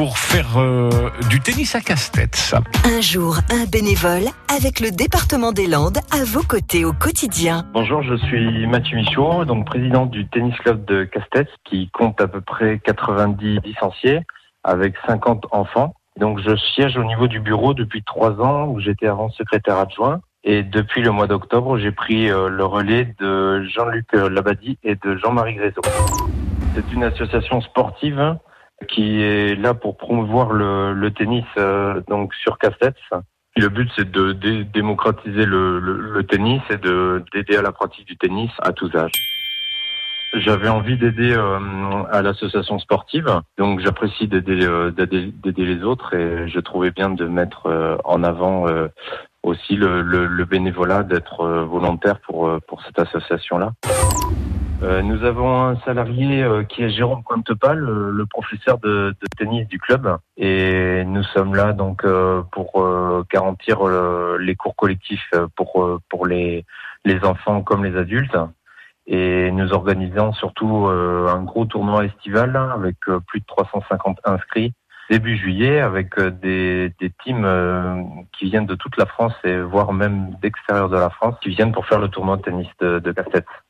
pour faire euh, du tennis à casse-tête. Un jour, un bénévole avec le département des Landes à vos côtés au quotidien. Bonjour, je suis Mathieu Michaud, donc président du tennis club de Casse-Tête qui compte à peu près 90 licenciés avec 50 enfants. Donc je siège au niveau du bureau depuis trois ans où j'étais avant secrétaire adjoint. Et depuis le mois d'octobre, j'ai pris euh, le relais de Jean-Luc Labadie et de Jean-Marie Grézo. C'est une association sportive qui est là pour promouvoir le, tennis euh, donc sur casse-tête. Le but, c'est de dé démocratiser le, tennis et de d'aider à la pratique du tennis à tous âges. J'avais envie d'aider euh, à l'association sportive, donc j'apprécie d'aider euh, d'aider les autres et je trouvais bien de mettre en avant aussi le, bénévolat, d'être volontaire pour pour cette association-là. Euh, nous avons un salarié euh, qui est Jérôme Contepal, le, le professeur de, tennis du club, et nous sommes là donc euh, pour garantir les cours collectifs pour pour les les enfants comme les adultes. Et nous organisons surtout un gros tournoi estival avec plus de 350 inscrits début juillet avec des, des teams qui viennent de toute la France et voire même d'extérieur de la France qui viennent pour faire le tournoi de tennis de, de.